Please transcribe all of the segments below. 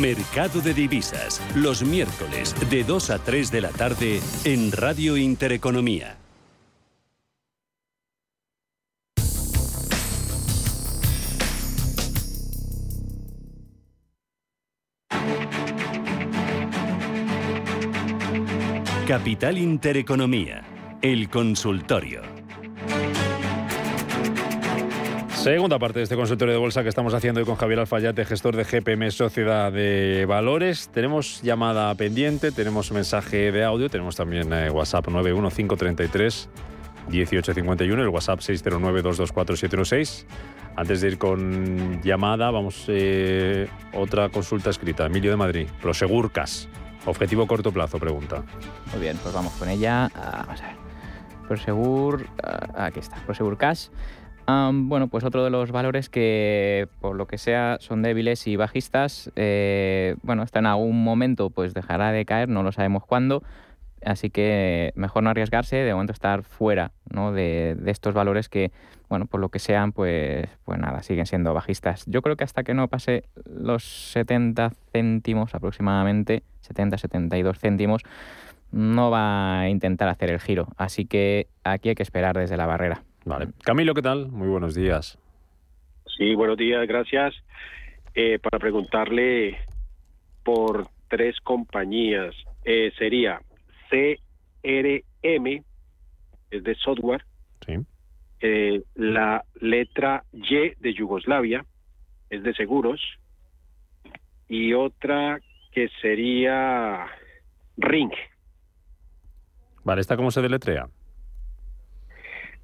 Mercado de divisas, los miércoles de 2 a 3 de la tarde en Radio Intereconomía. Capital Intereconomía, el consultorio. Segunda parte de este consultorio de bolsa que estamos haciendo hoy con Javier Alfayate, gestor de GPM Sociedad de Valores. Tenemos llamada pendiente, tenemos mensaje de audio, tenemos también eh, WhatsApp 91533 1851, el WhatsApp 609224716. Antes de ir con llamada, vamos eh, otra consulta escrita. Emilio de Madrid, Prosegurcas. Objetivo corto plazo, pregunta. Muy bien, pues vamos con ella. Ah, vamos a ver. Prosegur, ah, aquí está, Prosegur Cash bueno, pues otro de los valores que por lo que sea son débiles y bajistas, eh, bueno, está en algún momento pues dejará de caer, no lo sabemos cuándo, así que mejor no arriesgarse, de momento estar fuera ¿no? de, estos valores que, bueno, por lo que sean, pues, pues nada, siguen siendo bajistas. Yo creo que hasta que no pase los 70 céntimos aproximadamente, 70-72 céntimos, no va a intentar hacer el giro, así que aquí hay que esperar desde la barrera. Vale. Camilo, ¿qué tal? Muy buenos días. Sí, buenos días, gracias. Eh, para preguntarle por tres compañías, eh, sería CRM, es de software, sí. Eh, la letra Y de Yugoslavia, es de seguros, y otra que sería Ring. Vale, ¿esta cómo se deletrea?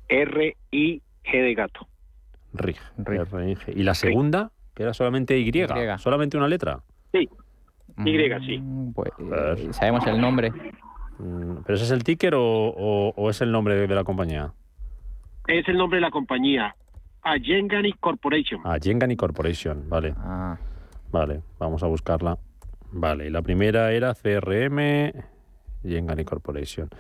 R-I-G de gato. RIG. ¿Y la segunda? Que era solamente y. ¿Solamente una letra? Sí. Y, sí. Mm, pues, ¿Sabemos el nombre? Mm, ¿Pero ese es el ticker o, es el nombre de, la compañía? Es el nombre de la compañía. Agengani Corporation. Agengani Corporation, vale. Ah. Vale, vamos a buscarla. Vale, y la primera era CRM Agengani Corporation.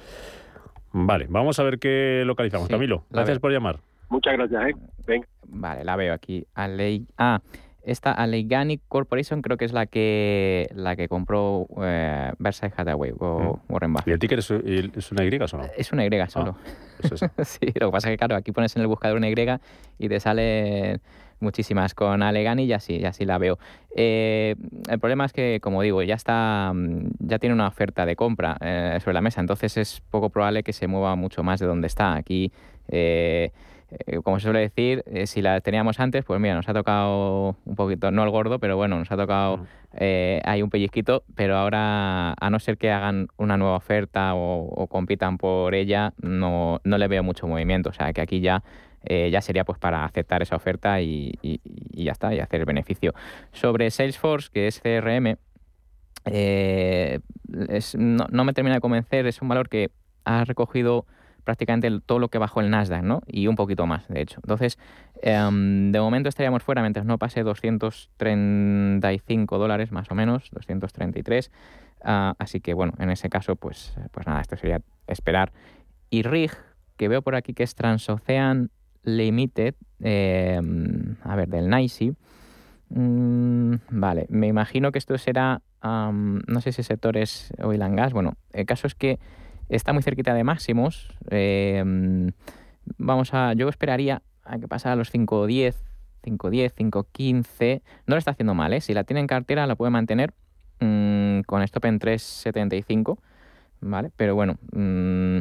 Vale, vamos a ver qué localizamos. Camilo, gracias por llamar. Muchas gracias. ¿eh? Venga. Vale, la veo aquí. ah, esta Allegheny Corporation creo que es la que la que compró eh, Versailles Hathaway o mm. Warren Buffett. ¿Y el ticker es, una Y o no? Es una Y solo. Ah, sí, lo que pasa es que, claro, aquí pones en el buscador una Y y te sale muchísimas con Alegani y así, así la veo. Eh, el problema es que, como digo, ya está, mm, ya tiene una oferta de compra eh, sobre la mesa, entonces es poco probable que se mueva mucho más de donde está. Aquí, eh, como se suele decir, si la teníamos antes, pues mira, nos ha tocado un poquito, no el gordo, pero bueno, nos ha tocado hay un pellizquito, pero ahora, a no ser que hagan una nueva oferta o, compitan por ella, no, no le veo mucho movimiento. O sea, que aquí ya eh, ya sería pues para aceptar esa oferta y, ya está, y hacer el beneficio. Sobre Salesforce, que es CRM, eh, no, me termina de convencer, es un valor que ha recogido prácticamente todo lo que bajó el Nasdaq, ¿no? Y un poquito más, de hecho. Entonces, em, de momento estaríamos fuera mientras no pase 235 dólares, más o menos, 233. Ah, así que, bueno, en ese caso, pues, pues nada, esto sería esperar. Y RIG, que veo por aquí que es Transocean Limited, em, a ver, del NICE. Mm, vale, me imagino que esto será, no sé si sector es oil and gas. Bueno, el caso es que está muy cerquita de máximos. Em, vamos a, yo esperaría a que pasara a los 5.10, 5.10, 5.15. No lo está haciendo mal, ¿eh? Si la tiene en cartera, la puede mantener mm, con stop en 3.75, ¿vale? Pero bueno, mm,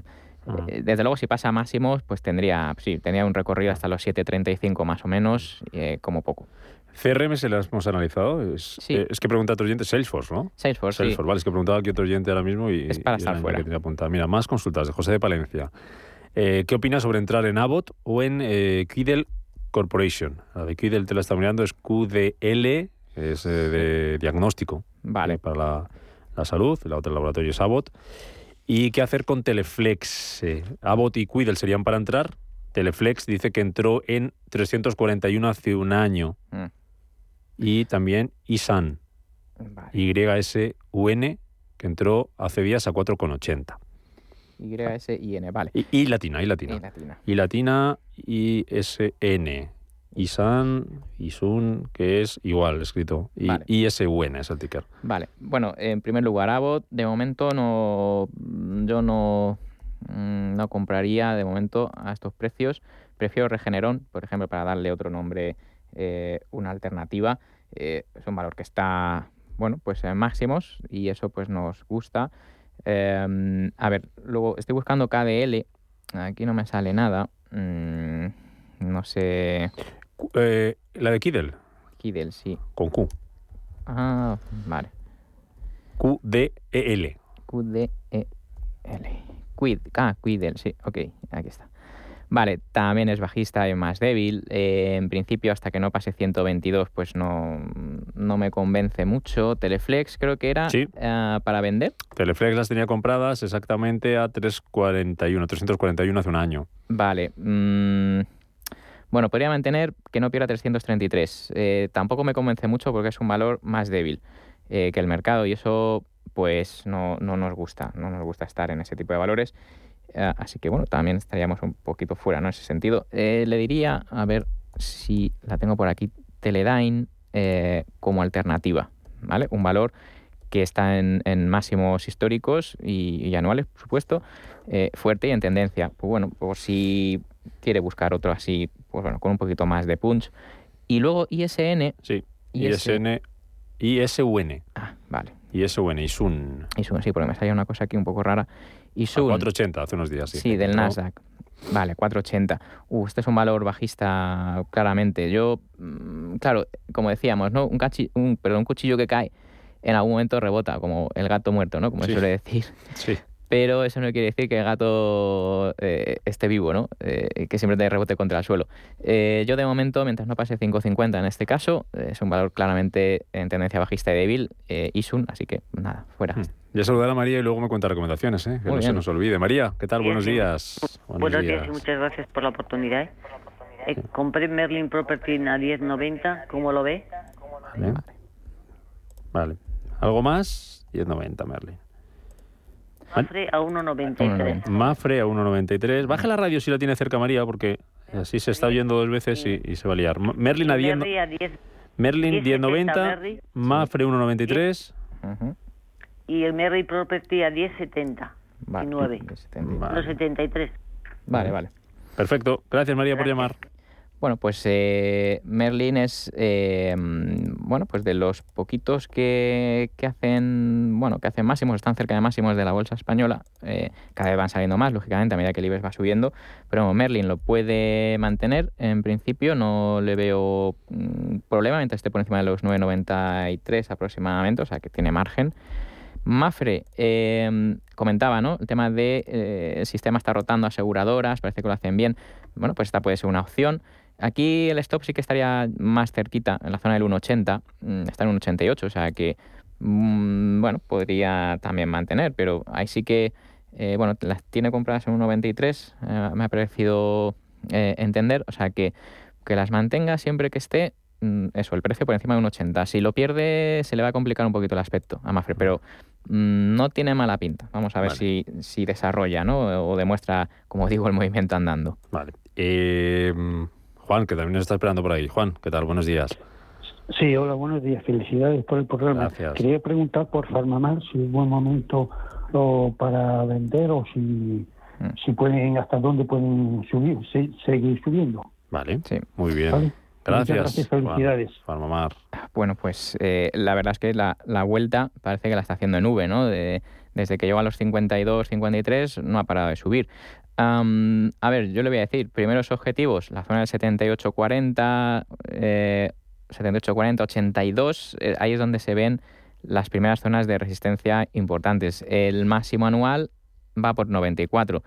eh, desde luego, si pasa a máximos, pues tendría, sí, tendría un recorrido hasta los 7.35 más o menos, eh, como poco. CRM se las hemos analizado. Es, eh, es que pregunta otro oyente Salesforce, ¿no? Salesforce. Salesforce, vale, es que preguntaba aquí otro oyente ahora mismo y. Es para estar fuera. Mira, más consultas de José de Palencia. ¿Qué opinas sobre entrar en Abbott o en eh, Corporation? La de Quidel te la está mirando, es QDL, es de diagnóstico. Vale. Para la, la salud, la otra laboratorio es Abbott. ¿Y qué hacer con Teleflex? Eh, Abbott y Quidel serían para entrar. Teleflex dice que entró en 341 hace un año. Mm. Y también ISAN. YSUN, que entró hace días a 4,80. YSIN, vale. Y, latina, y latina. Y latina. Y latina, ISN. ISAN, ISUN, que es igual escrito. Y Vale. ISUN es el ticker. Vale, bueno, en primer lugar, Abbott, de momento no, yo no, mm, no compraría de momento a estos precios. Prefiero Regeneron, por ejemplo, para darle otro nombre, eh, una alternativa. Eh, es un valor que está, bueno, pues en máximos y eso pues nos gusta. Eh, a ver, luego estoy buscando KDL, aquí no me sale nada. Mm, no sé, eh, la de Kidel, Kidel, sí. con Q. Ah, vale. Q-D-E-L. Q-D-E-L. Quid. Ah, Quidel, sí. Ok, aquí está. Vale, también es bajista y más débil. Eh, en principio, hasta que no pase 122, pues no, no me convence mucho. Teleflex creo que era Sí. ah, para vender. Teleflex las tenía compradas exactamente a 341, 341 hace un año. Vale. mm, bueno, podría mantener que no pierda 333. Eh, tampoco me convence mucho porque es un valor más débil eh, que el mercado y eso pues no, no nos gusta. No nos gusta estar en ese tipo de valores. Eh, así que bueno, también estaríamos un poquito fuera ¿no? en ese sentido. Eh, le diría, a ver si la tengo por aquí, Teledyne como alternativa. ¿Vale? Un valor que está en, máximos históricos y, anuales, por supuesto, fuerte y en tendencia. Pues bueno, por si quiere buscar otro así, pues bueno, con un poquito más de punch. Y luego ISN. Sí. IS. ISN, ISUN. Ah, vale. ISUN, ISUN. ISUN, sí, porque me sale una cosa aquí un poco rara. ISUN. 480 hace unos días. Sí, Sí, del ¿No? Nasdaq. Vale, 480. Uh, este es un valor bajista claramente. Yo, mm, claro, como decíamos, ¿no? Un, cachi- un, perdón, un cuchillo que cae en algún momento rebota, como el gato muerto, ¿no? Como Sí. se suele decir. Sí. Pero eso no quiere decir que el gato eh, esté vivo, ¿no? Eh, que siempre te rebote contra el suelo. Eh, yo de momento, mientras no pase 5.50 en este caso, eh, es un valor claramente en tendencia bajista y débil, eh, ISUN, así que nada, fuera. Hmm. Ya saludar a María y luego me cuenta recomendaciones, ¿eh? que Muy no se nos olvide. María, ¿qué tal? Bien, Buenos días. Buenos días y muchas gracias por la oportunidad. ¿eh? Eh, compré Merlin Property a 10.90, ¿cómo lo ve? Vale. Vale. ¿Algo más? 10.90, Merlin. Mafre a 1.93. Mafre a 1.93. Baje la radio si la tiene cerca María, porque así se está oyendo dos veces y, y se va a liar. Merlin a 10, Merry a 10 Merlin 10.70 10.90, Merry. Mafre 1.93. Ujú. y el Merry Property a 10.70. Vale. Y 9. de 70. Vale. Los 73. Vale, vale. Perfecto. Gracias María por Gracias. llamar. Bueno, pues eh, Merlin es, eh, bueno, pues de los poquitos que, que hacen, bueno, que hacen máximos, están cerca de máximos de la bolsa española. eh, cada vez van saliendo más, lógicamente, a medida que el IBEX va subiendo. Pero Merlin lo puede mantener, en principio, no le veo mm, problema mientras esté por encima de los 9,93 aproximadamente, o sea que tiene margen. Mafre eh, comentaba, ¿no? El tema de eh, el sistema está rotando aseguradoras, parece que lo hacen bien. Bueno, pues esta puede ser una opción. Aquí el stop sí que estaría más cerquita, en la zona del 1,80, mm, está en 1,88, o sea que, mm, bueno, podría también mantener, pero ahí sí que, eh, bueno, las tiene compradas en 1,93, eh, me ha parecido eh, entender, o sea que, que las mantenga siempre que esté, mm, eso, el precio por encima de 1,80. Si lo pierde, se le va a complicar un poquito el aspecto a Mafre, pero no tiene mala pinta. Vamos a ver Vale. si, si desarrolla, ¿no? O demuestra, como digo, el movimiento andando. Vale. Eh, Juan, que también nos está esperando por ahí. Juan, ¿qué tal? Buenos días. Sí, hola, buenos días. Felicidades por el programa. Gracias. Quería preguntar por Farmamar si es buen momento o para vender o si, si pueden, hasta dónde pueden subir, se- seguir subiendo. Vale. Sí. Muy bien. ¿vale? Gracias. Gracias, felicidades. Farmamar. Bueno, pues eh, la verdad es que la, la vuelta parece que la está haciendo en V, ¿no? De- desde que llegó a los 52, 53, no ha parado de subir. A ver, yo le voy a decir, primeros objetivos, la zona del 78-40, eh, 78-40, 82, eh, ahí es donde se ven las primeras zonas de resistencia importantes. El máximo anual va por 94.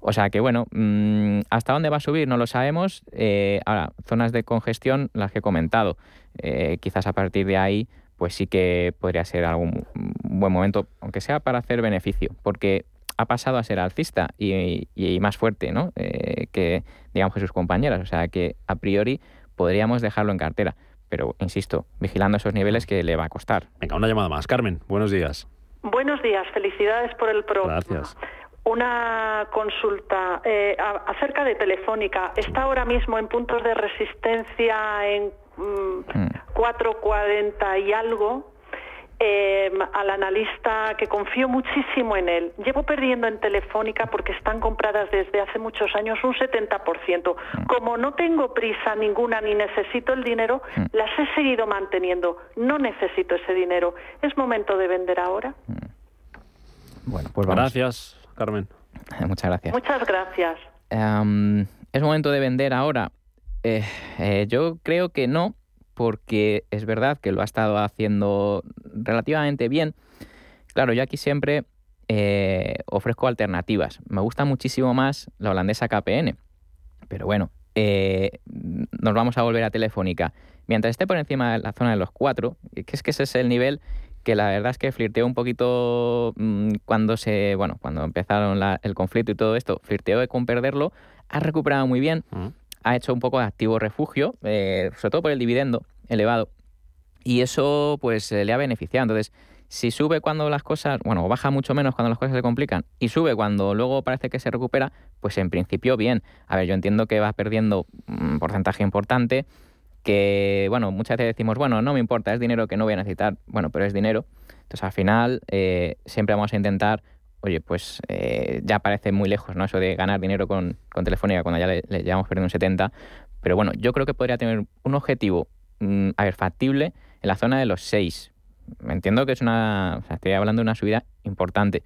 O sea que bueno, mm, hasta dónde va a subir no lo sabemos. Eh, ahora, zonas de congestión, las que he comentado. Eh, quizás a partir de ahí, pues sí que podría ser algún buen momento, aunque sea para hacer beneficio, porque ha pasado a ser alcista y, y más fuerte, ¿no? Eh, que digamos que sus compañeras. O sea que a priori podríamos dejarlo en cartera. Pero insisto, vigilando esos niveles que le va a costar. Venga, una llamada más. Carmen, buenos días. Buenos días, felicidades por el programa. Gracias. Una consulta eh, acerca de Telefónica. Está ahora mismo en puntos de resistencia en 4.40 mm, y algo. Em, al analista que confío muchísimo en él. Llevo perdiendo en Telefónica porque están compradas desde hace muchos años un 70%. Mm. Como no tengo prisa ninguna ni necesito el dinero, mm. las he seguido manteniendo. No necesito ese dinero. ¿Es momento de vender ahora? Mm. Bueno, pues Gracias, Carmen. Muchas gracias. Muchas gracias. Em, ¿Es momento de vender ahora? Eh, eh, yo creo que no, porque es verdad que lo ha estado haciendo relativamente bien. Claro, yo aquí siempre eh, ofrezco alternativas. Me gusta muchísimo más la holandesa KPN, pero bueno, eh, nos vamos a volver a Telefónica. Mientras esté por encima de la zona de los cuatro, que es que ese es el nivel que la verdad es que flirteó un poquito mm, cuando se, bueno, cuando empezaron el conflicto y todo esto, flirteó con perderlo, ha recuperado muy bien, mm. Ha hecho un poco de activo refugio, eh, sobre todo por el dividendo elevado, y eso pues eh, le ha beneficiado. Entonces, si sube cuando las cosas, bueno, baja mucho menos cuando las cosas se complican y sube cuando luego parece que se recupera, pues en principio bien. A ver, yo entiendo que va perdiendo un porcentaje importante, que, bueno, muchas veces decimos, bueno, no me importa, es dinero que no voy a necesitar, bueno, pero es dinero. Entonces, al final, eh, siempre vamos a intentar, oye, pues eh, ya parece muy lejos, ¿no? Eso de ganar dinero con, con Telefónica cuando ya le, le llevamos perdiendo un 70, pero bueno, yo creo que podría tener un objetivo, mm, a ver, factible, en la zona de los 6. Entiendo que es una, o sea, estoy hablando de una subida importante,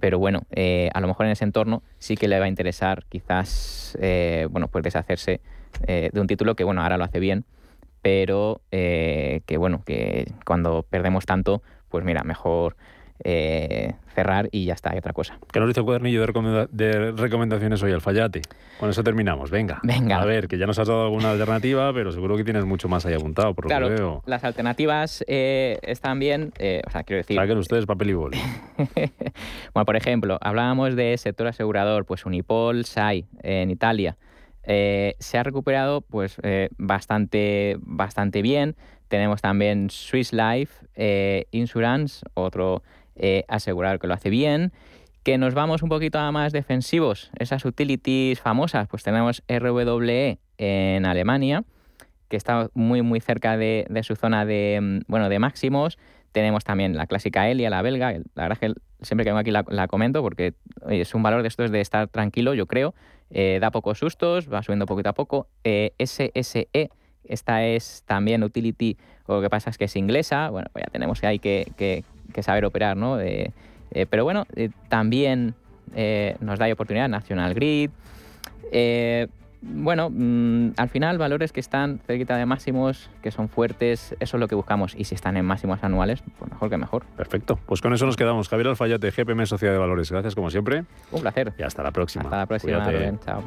pero bueno, eh, a lo mejor en ese entorno sí que le va a interesar quizás, eh, bueno, pues deshacerse eh, de un título que, bueno, ahora lo hace bien, pero que, bueno, que cuando perdemos tanto, pues mira, mejor eh, cerrar y ya está, hay otra cosa. ¿Qué nos dice el cuadernillo de, recomendaciones hoy, Alfayate? Con eso terminamos, venga. Venga. A ver, que ya nos has dado alguna alternativa, pero seguro que tienes mucho más ahí apuntado, por lo que veo. las alternativas eh, están bien, eh, o sea, quiero decir... Saquen ustedes papel y boli. bueno, por ejemplo, hablábamos de sector asegurador, pues Unipol, SAI, en Italia. se ha recuperado pues bastante, bastante bien. Tenemos también Swiss Life Insurance, otro eh, asegurar que lo hace bien. Que nos vamos un poquito a más defensivos, esas utilities famosas, pues tenemos RWE en Alemania, que está muy muy cerca de, su zona de, mm, bueno, de máximos. Tenemos también la clásica Elia, la belga, la verdad es que siempre que vengo aquí la, comento porque es un valor de esto es de estar tranquilo, yo creo. Eh, da pocos sustos, va subiendo poquito a poco. Eh, SSE, esta es también utility, lo que pasa es que es inglesa, bueno, pues ya tenemos que hay que, que saber operar, ¿no? Eh, pero bueno, eh, también eh, nos da oportunidad National Grid. bueno, mm, al final valores que están cerquita de máximos, que son fuertes, eso es lo que buscamos. Y si están en máximos anuales, pues mejor que mejor. Perfecto. Pues con eso nos quedamos. Javier Alfayate, GPM Sociedad de Valores. Gracias como siempre. Un placer. Y hasta la próxima. Hasta la próxima. Chao.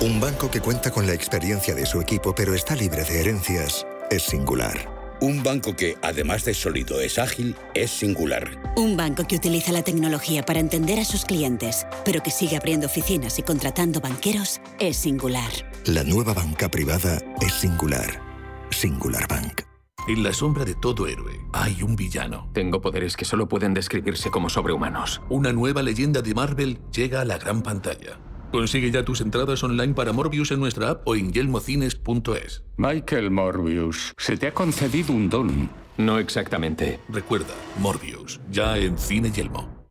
Un banco que cuenta con la experiencia de su equipo pero está libre de herencias es singular. Un banco que, además de sólido, es ágil, es singular. Un banco que utiliza la tecnología para entender a sus clientes, pero que sigue abriendo oficinas y contratando banqueros, es singular. La nueva banca privada es singular. Singular Bank. En la sombra de todo héroe hay un villano. Tengo poderes que solo pueden describirse como sobrehumanos. Una nueva leyenda de Marvel llega a la gran pantalla. Consigue ya tus entradas online para Morbius en nuestra app o en yelmocines.es. Michael Morbius, se te ha concedido un don. No exactamente. Recuerda, Morbius, ya en Cine Yelmo.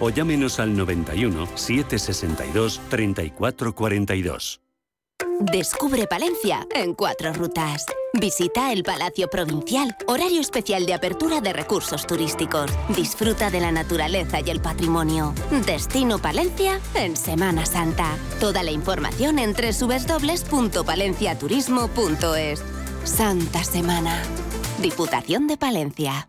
o llámenos al 91 762 3442. Descubre Palencia en cuatro rutas. Visita el Palacio Provincial, horario especial de apertura de recursos turísticos. Disfruta de la naturaleza y el patrimonio. Destino Palencia en Semana Santa. Toda la información en www.palenciaturismo.es. Santa Semana. Diputación de Palencia.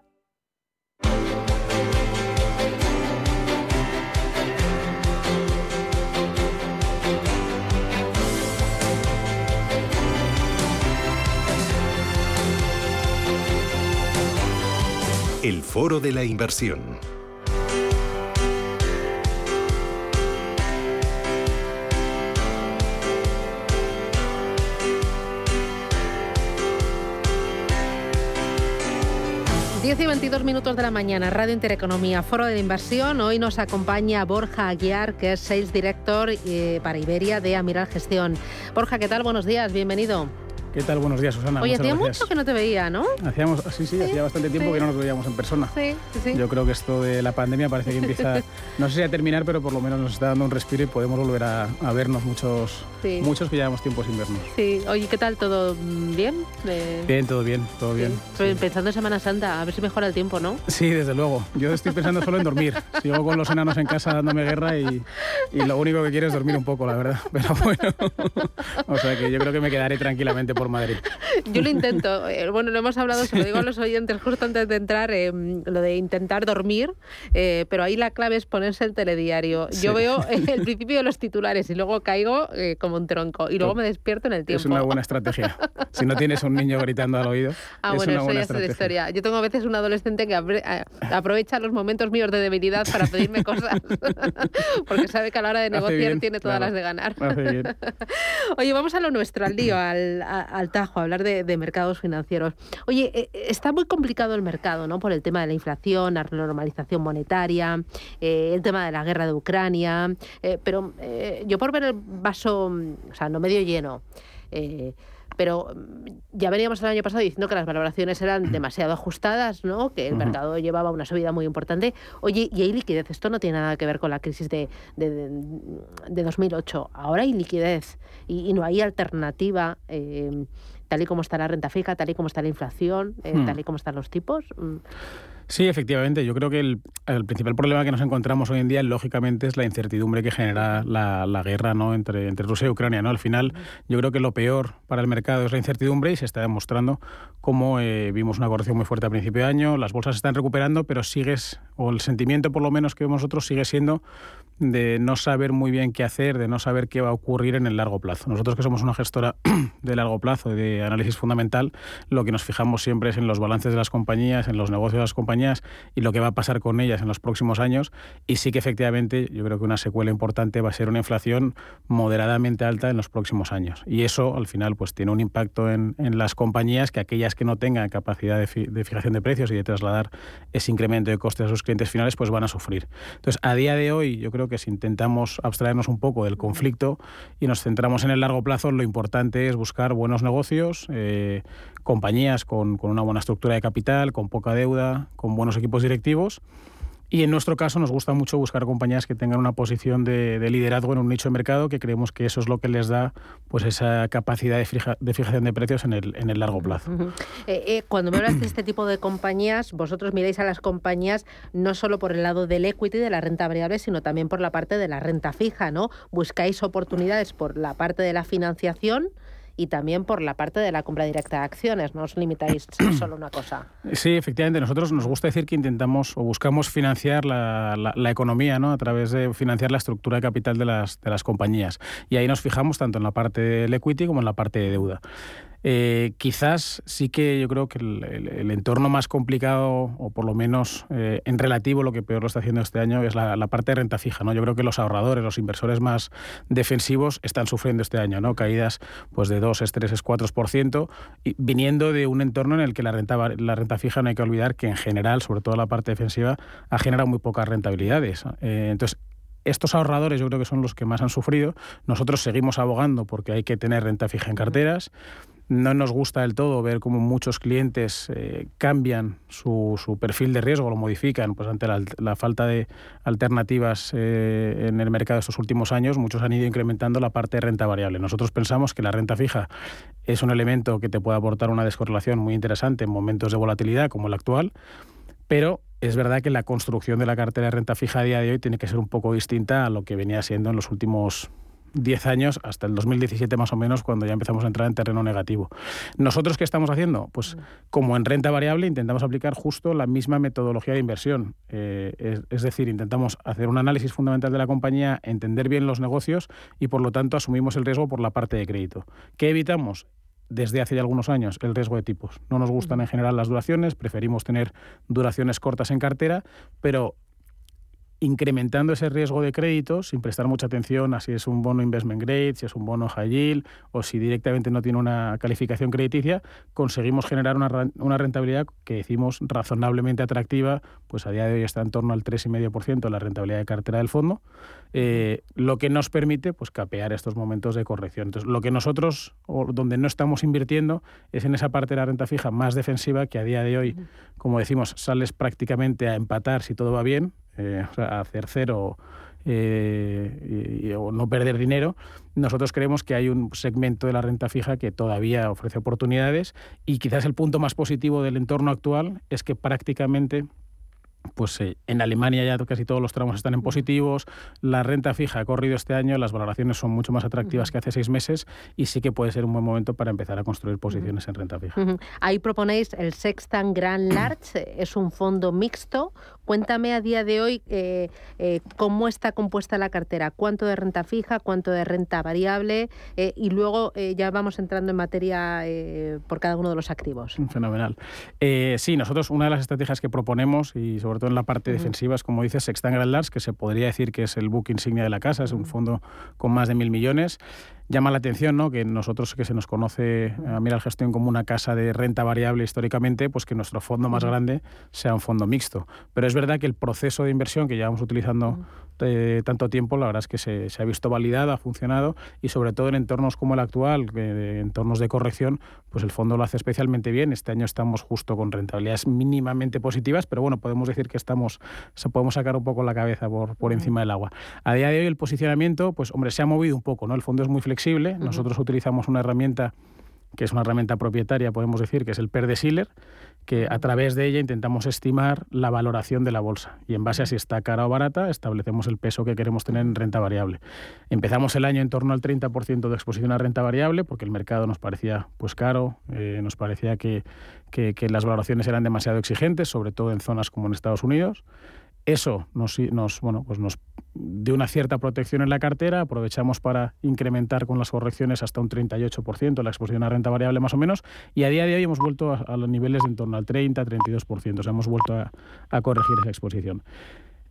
El Foro de la Inversión. Diez y 22 minutos de la mañana, Radio Intereconomía, Foro de la Inversión. Hoy nos acompaña Borja Aguiar, que es Sales Director eh, para Iberia de Amiral Gestión. Borja, ¿qué tal? Buenos días, bienvenido. ¿Qué tal? Buenos días, Susana. Oye, hacía mucho que no te veía, ¿no? Hacíamos, sí, sí, hacía bastante tiempo que no nos veíamos en persona. Sí, sí. Yo creo que esto de la pandemia parece que empieza, no sé si a terminar, pero por lo menos nos está dando un respiro y podemos volver a, vernos muchos, muchos que llevamos tiempo sin vernos. Sí, oye, ¿qué tal? ¿Todo bien? Bien, todo bien, todo bien. Estoy pensando en Semana Santa, a ver si mejora el tiempo, ¿no? Sí, desde luego. Yo estoy pensando solo en dormir. Sigo con los enanos en casa dándome guerra y, y lo único que quiero es dormir un poco, la verdad. Pero bueno, o sea que yo creo que me quedaré tranquilamente por Madrid. Yo lo intento. Eh, bueno, lo hemos hablado, se lo digo a los oyentes justo antes de entrar, eh, lo de intentar dormir, eh, pero ahí la clave es ponerse el telediario. Yo veo el principio de los titulares y luego caigo como un tronco y luego me despierto en el tiempo. Es una buena estrategia. Si no tienes un niño gritando al oído, ah, es bueno, una buena eso ya es historia. Yo tengo a veces un adolescente que aprovecha los momentos míos de debilidad para pedirme cosas, porque sabe que a la hora de negociar tiene todas las de ganar. Oye, vamos a lo nuestro, al lío, al, al tajo, hablar de de, mercados financieros. Oye, eh, está muy complicado el mercado, ¿no? Por el tema de la inflación, la normalización monetaria, eh, el tema de la guerra de Ucrania, eh, pero yo por ver el vaso, o sea, no medio lleno, pero ya veníamos el año pasado diciendo que las valoraciones eran demasiado ajustadas, ¿no? que el mercado llevaba una subida muy importante. Oye, y hay liquidez, esto no tiene nada que ver con la crisis de, de, de, 2008. Ahora hay liquidez y, y no hay alternativa tal y como está la renta fija, tal y como está la inflación, eh, hmm. tal y como están los tipos. Mm. Sí, efectivamente. Yo creo que el, principal problema que nos encontramos hoy en día, lógicamente, es la incertidumbre que genera la, guerra ¿no? entre, entre Rusia y Ucrania. ¿no? Al final, yo creo que lo peor para el mercado es la incertidumbre y se está demostrando cómo eh, vimos una corrección muy fuerte a principio de año, las bolsas se están recuperando, pero sigues, o el sentimiento por lo menos que vemos nosotros, sigue siendo de no saber muy bien qué hacer, de no saber qué va a ocurrir en el largo plazo. Nosotros que somos una gestora de largo plazo, de análisis fundamental, lo que nos fijamos siempre es en los balances de las compañías, en los negocios de las compañías y lo que va a pasar con ellas en los próximos años. Y sí que efectivamente yo creo que una secuela importante va a ser una inflación moderadamente alta en los próximos años. Y eso al final pues tiene un impacto en, en las compañías que aquellas que no tengan capacidad de, de fijación de precios y de trasladar ese incremento de costes a sus clientes finales pues van a sufrir. Entonces a día de hoy yo creo que si intentamos abstraernos un poco del conflicto y nos centramos en el largo plazo, lo importante es buscar buenos negocios, eh, compañías con, con una buena estructura de capital, con poca deuda, con buenos equipos directivos y en nuestro caso nos gusta mucho buscar compañías que tengan una posición de, liderazgo en un nicho de mercado, que creemos que eso es lo que les da pues esa capacidad de, fijación de precios en el, en el largo plazo. Eh, eh, cuando me hablas de este tipo de compañías, vosotros miráis a las compañías no solo por el lado del equity, de la renta variable, sino también por la parte de la renta fija, ¿no? Buscáis oportunidades por la parte de la financiación y también por la parte de la compra directa de acciones. No os limitáis solo una cosa. Sí, efectivamente. Nosotros nos gusta decir que intentamos o buscamos financiar la, la, economía ¿no? a través de financiar la estructura de capital de las, de las compañías. Y ahí nos fijamos tanto en la parte del equity como en la parte de deuda. Eh, quizás sí que yo creo que el, entorno más complicado, o por lo menos eh, en relativo lo que peor lo está haciendo este año, es la, parte de renta fija. ¿no? Yo creo que los ahorradores, los inversores más defensivos están sufriendo este año, ¿no? caídas pues, de 2, 3, 4%, y viniendo de un entorno en el que la renta, la renta fija no hay que olvidar que en general, sobre todo la parte defensiva, ha generado muy pocas rentabilidades. Eh, entonces, estos ahorradores yo creo que son los que más han sufrido. Nosotros seguimos abogando porque hay que tener renta fija en carteras No nos gusta del todo ver cómo muchos clientes eh, cambian su, su, perfil de riesgo, lo modifican, pues ante la, falta de alternativas eh, en el mercado estos últimos años, muchos han ido incrementando la parte de renta variable. Nosotros pensamos que la renta fija es un elemento que te puede aportar una descorrelación muy interesante en momentos de volatilidad como el actual, pero es verdad que la construcción de la cartera de renta fija a día de hoy tiene que ser un poco distinta a lo que venía siendo en los últimos 10 años, hasta el 2017 más o menos, cuando ya empezamos a entrar en terreno negativo. ¿Nosotros qué estamos haciendo? Pues como en renta variable intentamos aplicar justo la misma metodología de inversión. Eh, es, decir, intentamos hacer un análisis fundamental de la compañía, entender bien los negocios y por lo tanto asumimos el riesgo por la parte de crédito. ¿Qué evitamos? desde hace ya algunos años el riesgo de tipos. No nos gustan en general las duraciones, preferimos tener duraciones cortas en cartera, pero incrementando ese riesgo de crédito sin prestar mucha atención a si es un bono investment grade, si es un bono high yield o si directamente no tiene una calificación crediticia, conseguimos generar una, rentabilidad que decimos razonablemente atractiva, pues a día de hoy está en torno al 3,5% la rentabilidad de cartera del fondo, eh, lo que nos permite pues capear estos momentos de corrección. Entonces, lo que nosotros, o donde no estamos invirtiendo, es en esa parte de la renta fija más defensiva que a día de hoy, como decimos, sales prácticamente a empatar si todo va bien, eh, hacer cero eh, o no perder dinero, nosotros creemos que hay un segmento de la renta fija que todavía ofrece oportunidades y quizás el punto más positivo del entorno actual es que prácticamente pues eh, en Alemania ya casi todos los tramos están en positivos, la renta fija ha corrido este año, las valoraciones son mucho más atractivas que hace seis meses y sí que puede ser un buen momento para empezar a construir posiciones en renta fija. Ahí proponéis el Sextan Grand Large, es un fondo mixto. Cuéntame a día de hoy eh, eh, cómo está compuesta la cartera, cuánto de renta fija, cuánto de renta variable y luego ya vamos entrando en materia por cada uno de los activos. Fenomenal. sí, nosotros una de las estrategias que proponemos y sobre todo en la parte defensiva, es como dices, Sextan Grand Large, que se podría decir que es el book insignia de la casa, es un fondo con más de mil millones llama la atención ¿no? que nosotros que se nos conoce a Miral Gestión como una casa de renta variable históricamente, pues que nuestro fondo más grande sea un fondo mixto. Pero es verdad que el proceso de inversión que llevamos utilizando eh, tanto tiempo, la verdad es que se, ha visto validado, ha funcionado y sobre todo en entornos como el actual, entornos de corrección, pues el fondo lo hace especialmente bien. Este año estamos justo con rentabilidades mínimamente positivas, pero bueno, podemos decir que estamos, se podemos sacar un poco la cabeza por, por encima del agua. A día de hoy el posicionamiento, pues hombre, se ha movido un poco, ¿no? El fondo es muy flexible. Nosotros utilizamos una herramienta que es una herramienta propietaria, podemos decir, que es el PER de Siller, que a través de ella intentamos estimar la valoración de la bolsa y en base a si está cara o barata establecemos el peso que queremos tener en renta variable. Empezamos el año en torno al 30% de exposición a renta variable porque el mercado nos parecía pues caro, eh, nos parecía que, que, que las valoraciones eran demasiado exigentes, sobre todo en zonas como en Estados Unidos. Eso nos, nos, bueno, pues nos dio una cierta protección en la cartera, aprovechamos para incrementar con las correcciones hasta un 38% la exposición a renta variable más o menos, y a día de hoy hemos vuelto a, los niveles de en torno al 30-32%, o sea, hemos vuelto a, corregir esa exposición.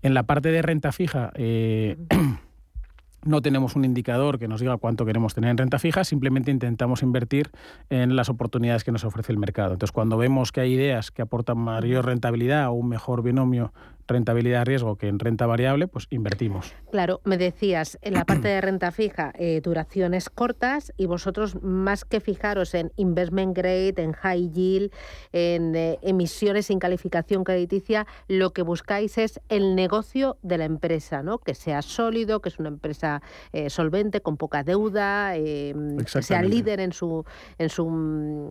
En la parte de renta fija, eh, no tenemos un indicador que nos diga cuánto queremos tener en renta fija, simplemente intentamos invertir en las oportunidades que nos ofrece el mercado. Entonces, cuando vemos que hay ideas que aportan mayor rentabilidad o un mejor binomio rentabilidad-riesgo que en renta variable, pues invertimos. Claro, me decías, en la parte de renta fija, eh, duraciones cortas y vosotros más que fijaros en investment grade, en high yield, en eh, emisiones sin calificación crediticia, lo que buscáis es el negocio de la empresa, ¿no? Que sea sólido, que es una empresa eh, solvente, con poca deuda, que sea líder en su en su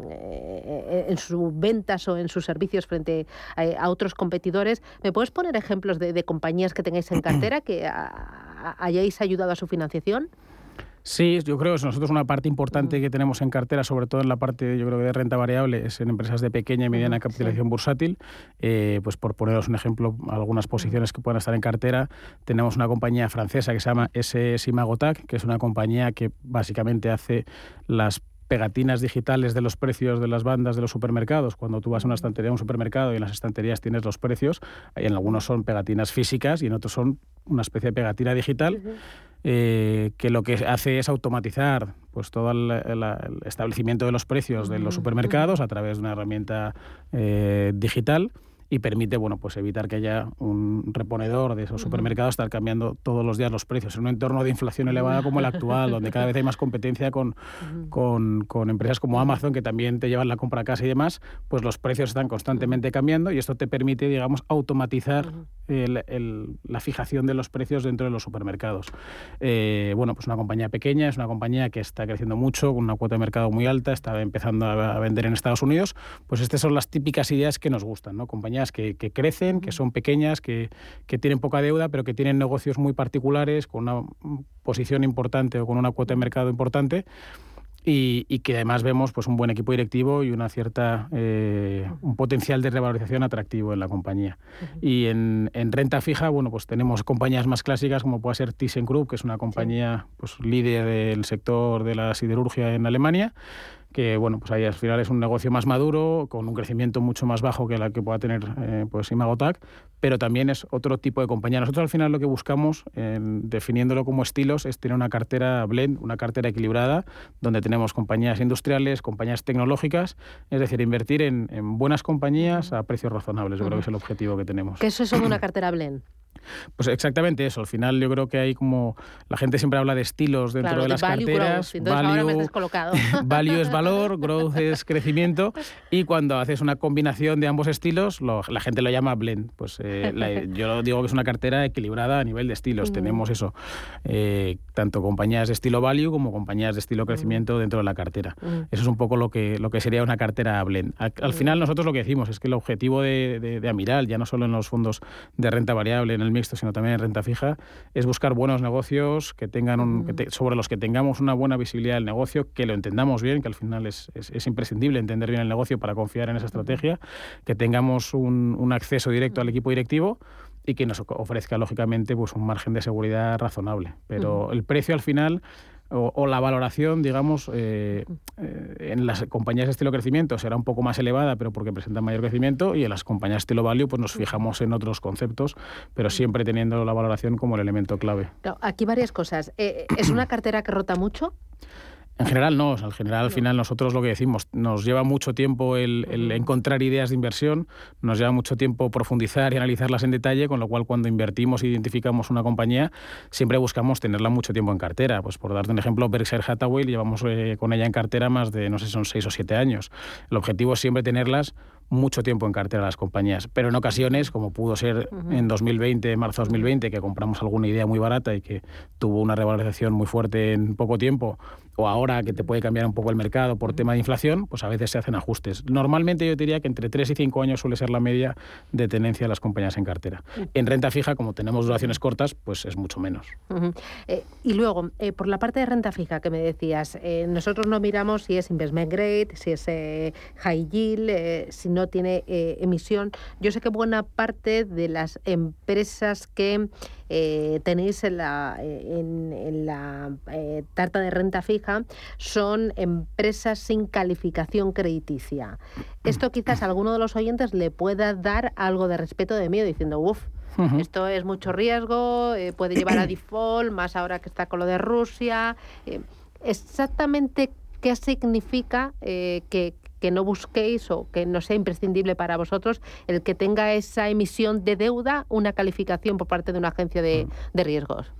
en sus ventas o en sus servicios frente a otros competidores. ¿Me puedes poner ejemplos de, compañías que tengáis en cartera que hayáis ayudado a su financiación? Sí, yo creo que nosotros una parte importante que tenemos en cartera, sobre todo en la parte yo creo de renta variable, es en empresas de pequeña y mediana capitalización bursátil. Eh, pues por poneros un ejemplo, algunas posiciones que puedan estar en cartera, tenemos una compañía francesa que se llama SS Magotac, que es una compañía que básicamente hace las pegatinas digitales de los precios de las bandas de los supermercados. Cuando tú vas a una estantería a un supermercado y en las estanterías tienes los precios, en algunos son pegatinas físicas y en otros son una especie de pegatina digital. Eh, que lo que hace es automatizar pues todo el, establecimiento de los precios de los supermercados a través de una herramienta eh, digital y permite bueno, pues evitar que haya un reponedor de esos supermercados estar cambiando todos los días los precios en un entorno de inflación elevada como el actual, donde cada vez hay más competencia con, con, con, empresas como Amazon que también te llevan la compra a casa y demás, pues los precios están constantemente cambiando y esto te permite, digamos, automatizar la fijación de los precios dentro de los supermercados. Eh, bueno, pues una compañía pequeña, es una compañía que está creciendo mucho, con una cuota de mercado muy alta, está empezando a, vender en Estados Unidos, pues estas son las típicas ideas que nos gustan, ¿no? Compañías que, crecen, que son pequeñas, que, que tienen poca deuda, pero que tienen negocios muy particulares, con una posición importante o con una cuota de mercado importante y, que además vemos pues un buen equipo directivo y una cierta eh, un potencial de revalorización atractivo en la compañía. Y en, renta fija, bueno, pues tenemos compañías más clásicas como puede ser ThyssenKrupp, que es una compañía pues líder del sector de la siderurgia en Alemania que bueno, pues ahí al final es un negocio más maduro, con un crecimiento mucho más bajo que la que pueda tener eh, pues Imagotac, pero también es otro tipo de compañía. Nosotros al final lo que buscamos, definiéndolo como estilos, es tener una cartera blend, una cartera equilibrada, donde tenemos compañías industriales, compañías tecnológicas, es decir, invertir en, buenas compañías a precios razonables. Yo creo que es el objetivo que tenemos. ¿Qué es eso de una cartera blend? Pues exactamente eso. Al final yo creo que hay como la gente siempre habla de estilos dentro de, las carteras. value, es valor, growth es crecimiento y cuando haces una combinación de ambos estilos, la gente lo llama blend. Pues eh, yo digo que es una cartera equilibrada a nivel de estilos. Tenemos eso, eh, tanto compañías de estilo value como compañías de estilo crecimiento dentro de la cartera. Eso es un poco lo que, lo que sería una cartera blend. Al, final nosotros lo que decimos es que el objetivo de, de Amiral, ya no solo en los fondos de renta variable, en el mixto, sino también en renta fija, es buscar buenos negocios que tengan un, sobre los que tengamos una buena visibilidad del negocio, que lo entendamos bien, que al final es, es, imprescindible entender bien el negocio para confiar en esa estrategia, que tengamos un, un acceso directo al equipo directivo y que nos ofrezca lógicamente pues un margen de seguridad razonable. Pero el precio al final o, la valoración, digamos, eh, eh, en las compañías de estilo crecimiento será un poco más elevada, pero porque presentan mayor crecimiento, y en las compañías de estilo value pues nos fijamos en otros conceptos, pero siempre teniendo la valoración como el elemento clave. aquí varias cosas. Eh, ¿Es una cartera que rota mucho? En general no, en general al final nosotros lo que decimos, nos lleva mucho tiempo el, encontrar ideas de inversión, nos lleva mucho tiempo profundizar y analizarlas en detalle, con lo cual cuando invertimos e identificamos una compañía, siempre buscamos tenerla mucho tiempo en cartera. Pues por darte un ejemplo, Berkshire Hathaway llevamos eh, con ella en cartera más de, no sé, son seis o siete años. El objetivo es siempre tenerlas mucho tiempo en cartera las compañías, pero en ocasiones, como pudo ser en 2020, marzo 2020, que compramos alguna idea muy barata y que tuvo una revalorización muy fuerte en poco tiempo, o ahora que te puede cambiar un poco el mercado por tema de inflación, pues a veces se hacen ajustes. Normalmente yo diría que entre 3 y 5 años suele ser la media de tenencia de las compañías en cartera. En renta fija, como tenemos duraciones cortas, pues es mucho menos. Eh, y luego, eh, por la parte de renta fija que me decías, eh, nosotros no miramos si es investment grade, si es high yield, si no tiene emisión. Yo sé que buena parte de las empresas que eh, tenéis en la, eh, en, la eh, tarta de renta fija son empresas sin calificación crediticia. Esto quizás a alguno de los oyentes le pueda dar algo de respeto, de miedo, diciendo, uff, esto es mucho riesgo, puede llevar a default, más ahora que está con lo de Rusia. exactamente qué significa que, que no busquéis o que no sea imprescindible para vosotros el que tenga esa emisión de deuda una calificación por parte de una agencia de, mm. de riesgos.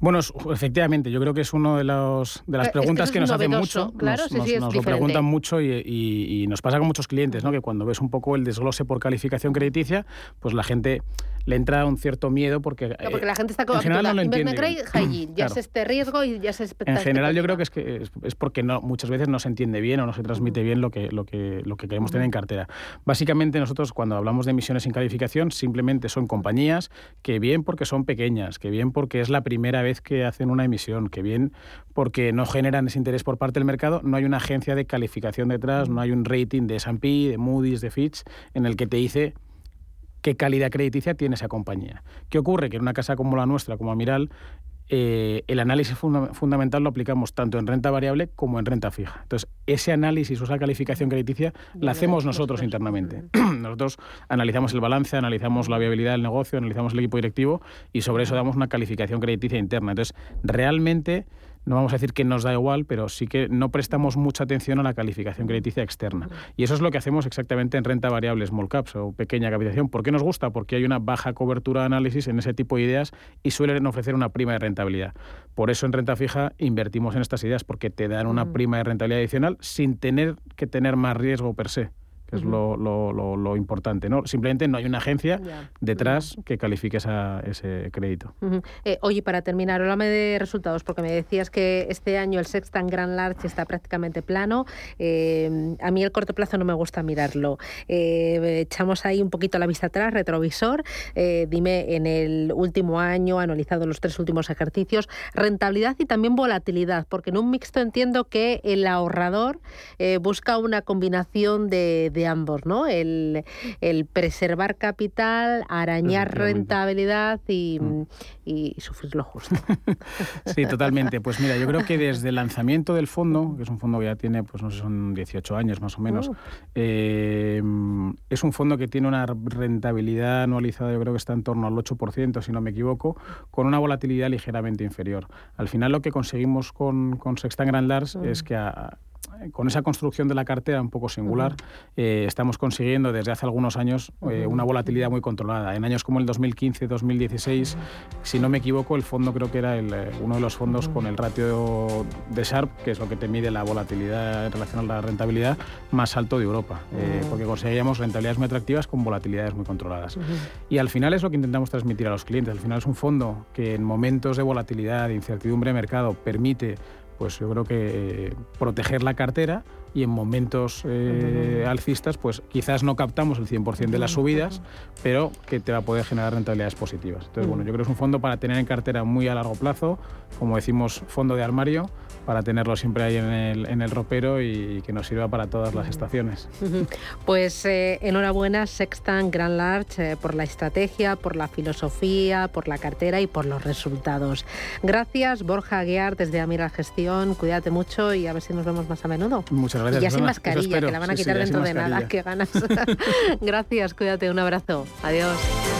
Bueno, efectivamente, yo creo que es una de, los, de las eh, preguntas que, nos hacen mucho. Claro, nos, sí, nos, lo preguntan mucho y, nos pasa con muchos clientes, ¿no? que cuando ves un poco el desglose por calificación crediticia, pues la gente le entra un cierto miedo porque... porque la gente está con... En general no lo entiende. ya es este riesgo y ya se En general yo creo que es, que es porque no, muchas veces no se entiende bien o no se transmite bien lo que, lo que, lo que queremos tener en cartera. Básicamente nosotros cuando hablamos de emisiones sin calificación simplemente son compañías que bien porque son pequeñas, que bien porque es la primera vez que hacen una emisión, que bien porque no generan ese interés por parte del mercado, no hay una agencia de calificación detrás, no hay un rating de S&P, de Moody's, de Fitch, en el que te dice qué calidad crediticia tiene esa compañía. ¿Qué ocurre? Que en una casa como la nuestra, como Amiral, eh, el análisis fundamental lo aplicamos tanto en renta variable como en renta fija. Entonces, ese análisis o esa calificación crediticia la hacemos nosotros internamente. nosotros analizamos el balance, analizamos la viabilidad del negocio, analizamos el equipo directivo y sobre eso damos una calificación crediticia interna. Entonces, realmente no vamos a decir que nos da igual, pero sí que no prestamos mucha atención a la calificación crediticia externa. Y eso es lo que hacemos exactamente en renta variable small caps o pequeña capitalización. ¿Por qué nos gusta? Porque hay una baja cobertura de análisis en ese tipo de ideas y suelen ofrecer una prima de rentabilidad. Por eso en renta fija invertimos en estas ideas, porque te dan una prima de rentabilidad adicional sin tener que tener más riesgo per se que es lo, lo, lo, importante. ¿no? Simplemente no hay una agencia detrás que califique ese crédito. Eh, oye, para terminar, háblame de resultados, porque me decías que este año el Sextan Grand Large está prácticamente plano. Eh, a mí el corto plazo no me gusta mirarlo. Eh, echamos ahí un poquito la vista atrás, retrovisor. dime, en el último año, analizado los tres últimos ejercicios, rentabilidad y también volatilidad, porque en un mixto entiendo que el ahorrador busca una combinación de de ambos, ¿no? El, preservar capital, arañar rentabilidad y, mm. y, sufrir lo justo. sí, totalmente. Pues mira, yo creo que desde el lanzamiento del fondo, que es un fondo que ya tiene, pues no sé, son 18 años más o menos, uh. eh, es un fondo que tiene una rentabilidad anualizada, yo creo que está en torno al 8%, si no me equivoco, con una volatilidad ligeramente inferior. Al final lo que conseguimos con, con Sextan Grand Lars mm. es que a, con esa construcción de la cartera un poco singular, eh, estamos consiguiendo desde hace algunos años eh, una volatilidad muy controlada. En años como el 2015-2016, si no me equivoco, el fondo creo que era eh, uno de los fondos con el ratio de Sharp, que es lo que te mide la volatilidad en relación a la rentabilidad, más alto de Europa, porque conseguíamos rentabilidades muy atractivas con volatilidades muy controladas. Y al final es lo que intentamos transmitir a los clientes. Al final es un fondo que en momentos de volatilidad, de incertidumbre de mercado, permite pues yo creo que proteger la cartera y en momentos eh, alcistas, pues quizás no captamos el 100% de las subidas, pero que te va a poder generar rentabilidades positivas. Entonces, bueno, yo creo que es un fondo para tener en cartera muy a largo plazo, como decimos, fondo de armario, para tenerlo siempre ahí en el, en el ropero y que nos sirva para todas las estaciones. Pues eh, enhorabuena Sextan Grand Large eh, por la estrategia, por la filosofía, por la cartera y por los resultados. Gracias Borja Aguiar desde Amira Gestión, cuídate mucho y a ver si nos vemos más a menudo. Muchas gracias. Y ya sin mascarilla, que la van a quitar dentro de nada, qué ganas. gracias, cuídate, un abrazo. Adiós.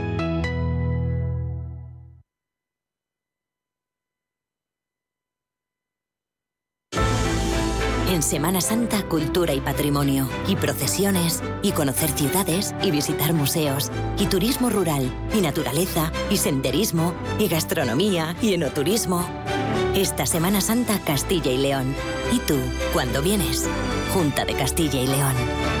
Semana Santa, cultura y patrimonio, y procesiones, y conocer ciudades, y visitar museos, y turismo rural, y naturaleza, y senderismo, y gastronomía, y enoturismo. Esta Semana Santa, Castilla y León. ¿Y tú, cuándo vienes? Junta de Castilla y León.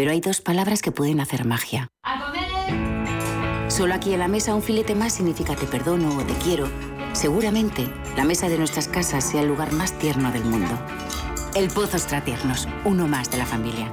Pero hay dos palabras que pueden hacer magia. Solo aquí en la mesa un filete más significa te perdono o te quiero. Seguramente la mesa de nuestras casas sea el lugar más tierno del mundo. El Pozo Tiernos, uno más de la familia.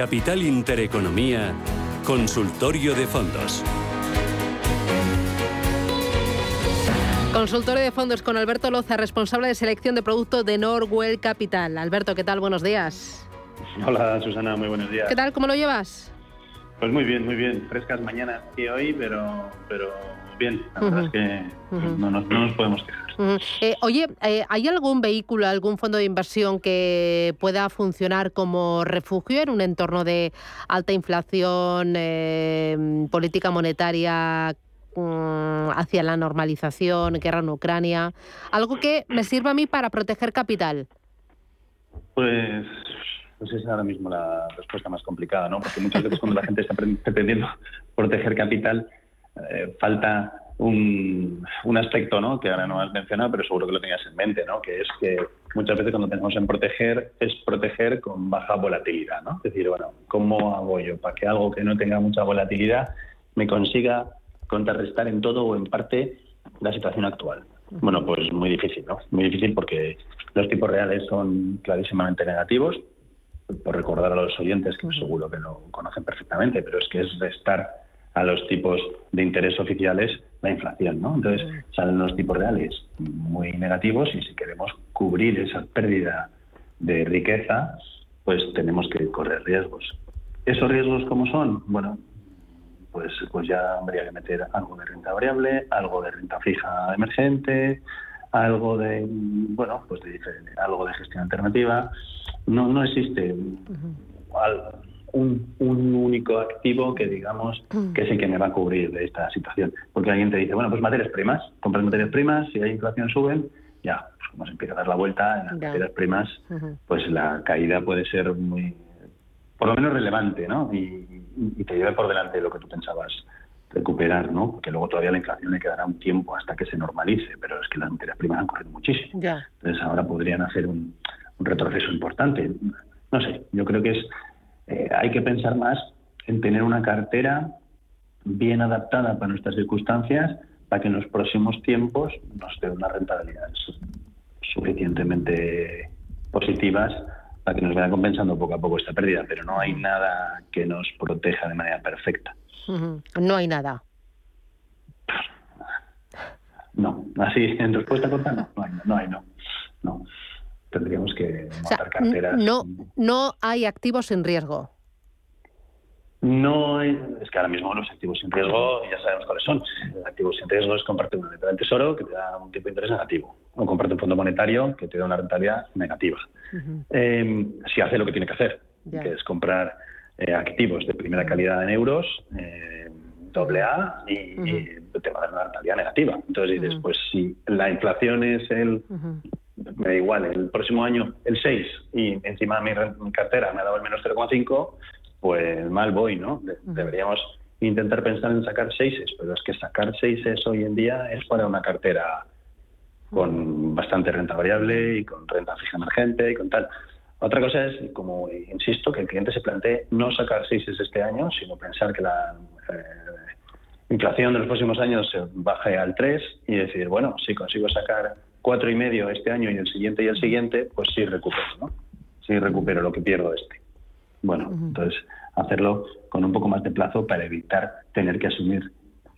Capital Intereconomía, Consultorio de Fondos. Consultorio de fondos con Alberto Loza, responsable de selección de producto de Norwell Capital. Alberto, ¿qué tal? Buenos días. Hola Susana, muy buenos días. ¿Qué tal? ¿Cómo lo llevas? Pues muy bien, muy bien. Frescas mañanas y hoy, pero, pero bien. La verdad es que no, nos, podemos quejar. Eh, oye, eh, ¿hay algún vehículo, algún fondo de inversión que pueda funcionar como refugio en un entorno de alta inflación, eh, política monetaria Mm, hacia la normalización, guerra en Ucrania, algo que me sirva a mí para proteger capital? Pues, pues es ahora mismo la respuesta más complicada, ¿no? Porque muchas veces cuando la gente está pretendiendo proteger capital, eh, falta un, un, aspecto, ¿no? Que ahora no has mencionado, pero seguro que lo tenías en mente, ¿no? Que es que muchas veces cuando tenemos en proteger es proteger con baja volatilidad, ¿no? Es decir, bueno, ¿cómo hago yo para que algo que no tenga mucha volatilidad me consiga contrarrestar en todo o en parte la situación actual. Bueno, pues muy difícil, ¿no? Muy difícil porque los tipos reales son clarísimamente negativos, por recordar a los oyentes que seguro que lo conocen perfectamente, pero es que es restar a los tipos de interés oficiales la inflación, ¿no? Entonces salen los tipos reales muy negativos y si queremos cubrir esa pérdida de riqueza, pues tenemos que correr riesgos. ¿Esos riesgos cómo son? Bueno, pues, pues ya habría que meter algo de renta variable, algo de renta fija emergente, algo de, bueno, pues de, algo de gestión alternativa. No, no existe un, un, único activo que digamos que es el que me va a cubrir de esta situación. Porque alguien te dice, bueno, pues materias primas, compras materias primas, si hay inflación suben, ya, pues como se empieza a dar la vuelta en las materias primas, pues la caída puede ser muy, por lo menos relevante, ¿no? Y, y te lleve por delante lo que tú pensabas recuperar, ¿no? Porque luego todavía la inflación le quedará un tiempo hasta que se normalice, pero es que las materias primas han corrido muchísimo. Entonces ahora podrían hacer un, retroceso importante. No sé, yo creo que es eh, hay que pensar más en tener una cartera bien adaptada para nuestras circunstancias para que en los próximos tiempos nos dé unas rentabilidades suficientemente positivas para que nos vaya compensando poco a poco esta pérdida, pero no hay nada que nos proteja de manera perfecta. No hay nada. No, así en respuesta corta no, no hay, no, hay, no. no. Tendríamos que montar carteras. No, no hay activos en riesgo. No, es que ahora mismo los activos sin riesgo ya sabemos cuáles son. Activos sin riesgo es compartir una letra del tesoro que te da un tipo de interés negativo, o comprarte un fondo monetario que te da una rentabilidad negativa. Eh, si hace lo que tiene que hacer, que es comprar eh, activos de primera calidad en euros, eh, doble A, y, te va a dar una rentabilidad negativa. Entonces dices, pues si la inflación es el me da igual, el próximo año el 6 y encima mi, mi cartera me ha dado el menos 0,5, pues mal voy, ¿no? Deberíamos intentar pensar en sacar seises, pero es que sacar seises hoy en día es para una cartera con bastante renta variable y con renta fija emergente y con tal. Otra cosa es, como insisto, que el cliente se plantee no sacar seises este año, sino pensar que la eh, inflación de los próximos años se baje al 3 y decir, bueno, si consigo sacar cuatro y medio este año y el siguiente y el siguiente, pues sí recupero, ¿no? Sí recupero lo que pierdo este. Bueno, entonces hacerlo con un poco más de plazo para evitar tener que asumir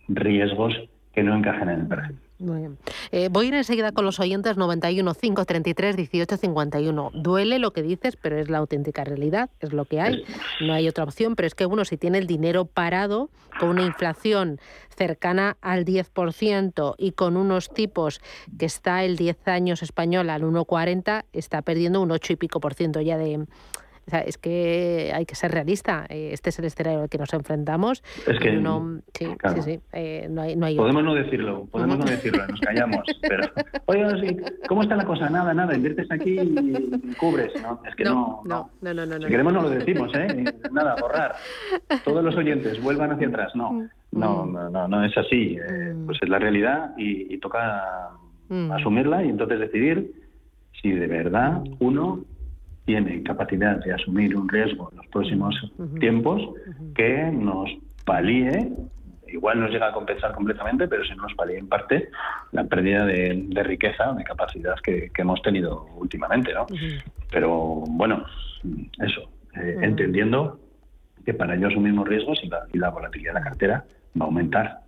riesgos que no encajen en el perfil. Muy bien. Eh, voy a ir enseguida con los oyentes 91 533 18 51. Duele lo que dices, pero es la auténtica realidad, es lo que hay. No hay otra opción, pero es que uno si tiene el dinero parado con una inflación cercana al 10% y con unos tipos que está el 10 años español al 1,40, está perdiendo un 8 y pico por ciento ya de, O sea, es que hay que ser realista. Eh, este es el escenario al que nos enfrentamos. Es que no, sí, sí, sí, eh, no hay, no hay podemos no decirlo, podemos no decirlo, nos callamos. Pero, oye, ¿cómo está la cosa? Nada, nada, inviertes aquí y cubres. No, es que no. No, no, no. no, si queremos no lo decimos, ¿eh? Nada, borrar. Todos los oyentes vuelvan hacia atrás. No, mm. no, no, no, es así. Eh, mm. pues es la realidad y, toca mm. asumirla y entonces decidir si de verdad uno tiene capacidad de asumir un riesgo en los próximos tiempos que nos palíe, igual nos llega a compensar completamente, pero si no nos palíe en parte la pérdida de, riqueza, de capacidad que, hemos tenido últimamente. ¿no? Pero bueno, eso, eh, entendiendo que para ello asumimos riesgos y la, y la volatilidad de la cartera va a aumentar.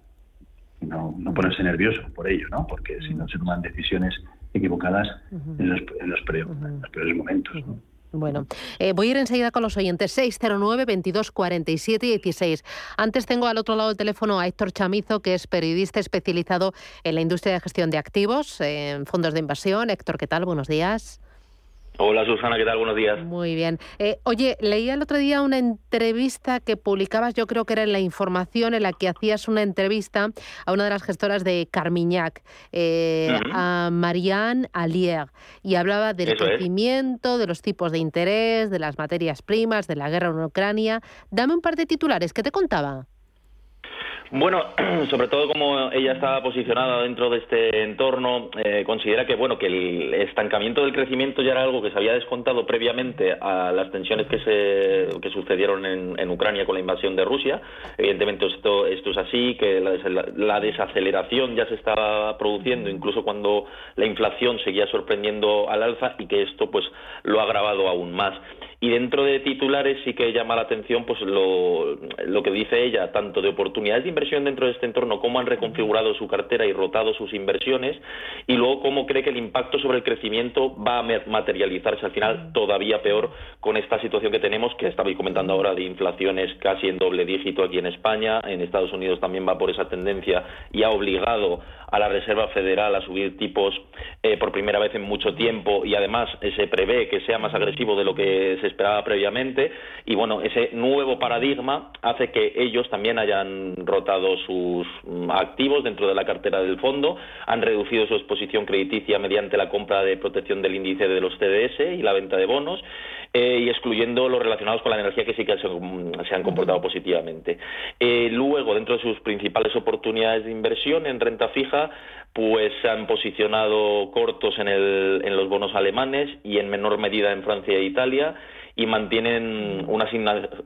No, no ponerse nervioso por ello, ¿no? porque si no se toman decisiones equivocadas en, los, en, los peores momentos. Bueno, eh, voy a ir enseguida con los oyentes. 609 22 47 16. Antes tengo al otro lado del teléfono a Héctor Chamizo, que es periodista especializado en la industria de gestión de activos, en fondos de inversión. Héctor, ¿qué tal? Buenos días. Hola Susana, ¿qué tal? Buenos días. Muy bien. Eh, oye, leía el otro día una entrevista que publicabas, yo creo que era en La Información, en la que hacías una entrevista a una de las gestoras de Carmiñac, eh, a Marianne Allier, y hablaba del crecimiento, de los tipos de interés, de las materias primas, de la guerra en Ucrania. Dame un par de titulares, ¿qué te contaba? Bueno, sobre todo como ella está posicionada dentro de este entorno, eh, considera que bueno que el estancamiento del crecimiento ya era algo que se había descontado previamente a las tensiones que se que sucedieron en, Ucrania con la invasión de Rusia. Evidentemente esto esto es así, que la, la, desaceleración ya se estaba produciendo incluso cuando la inflación seguía sorprendiendo al alza y que esto pues lo ha agravado aún más. Y dentro de titulares sí que llama la atención pues lo, lo que dice ella, tanto de oportunidades de inversión dentro de este entorno, cómo han reconfigurado su cartera y rotado sus inversiones, y luego cómo cree que el impacto sobre el crecimiento va a materializarse al final todavía peor con esta situación que tenemos, que estabais comentando ahora de inflaciones casi en doble dígito aquí en España, en Estados Unidos también va por esa tendencia y ha obligado a la Reserva Federal a subir tipos eh, por primera vez en mucho tiempo y además se prevé que sea más agresivo de lo que esperaba previamente y bueno, ese nuevo paradigma hace que ellos también hayan rotado sus mm, activos dentro de la cartera del fondo, han reducido su exposición crediticia mediante la compra de protección del índice de los CDS y la venta de bonos eh, y excluyendo los relacionados con la energía que sí que se, han comportado positivamente. luego, dentro de sus principales oportunidades de inversión en renta fija, pues se han posicionado cortos en, el, en los bonos alemanes y en menor medida en Francia e Italia y mantienen una,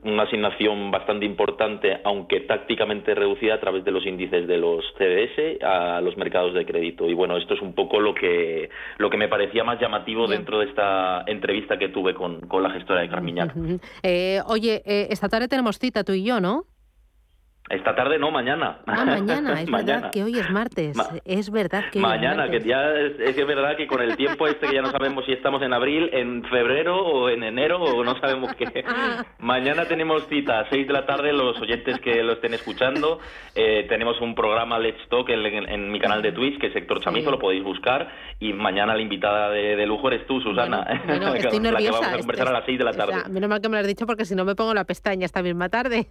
una asignación bastante importante, aunque tácticamente reducida a través de los índices de los CDS a los mercados de crédito. Y bueno, esto es un poco lo que, lo que me parecía más llamativo dentro de esta entrevista que tuve con, con la gestora de Carmiñac. Eh, oye, eh, esta tarde tenemos cita tú y yo, ¿no? Esta tarde no, mañana. Ah, mañana, es verdad que hoy es martes. es verdad que Mañana, que ya es, es, verdad que con el tiempo este que ya no sabemos si estamos en abril, en febrero o en enero o no sabemos qué. Ah. mañana tenemos cita a 6 de la tarde, los oyentes que lo estén escuchando. Eh, tenemos un programa Let's Talk en, mi canal de Twitch, que es Sector Chamizo, lo podéis buscar. Y mañana la invitada de, lujo eres tú, Susana. Bueno, estoy nerviosa. La que vamos a conversar a las 6 de la tarde. menos mal que me lo has dicho porque si no me pongo la pestaña esta misma tarde.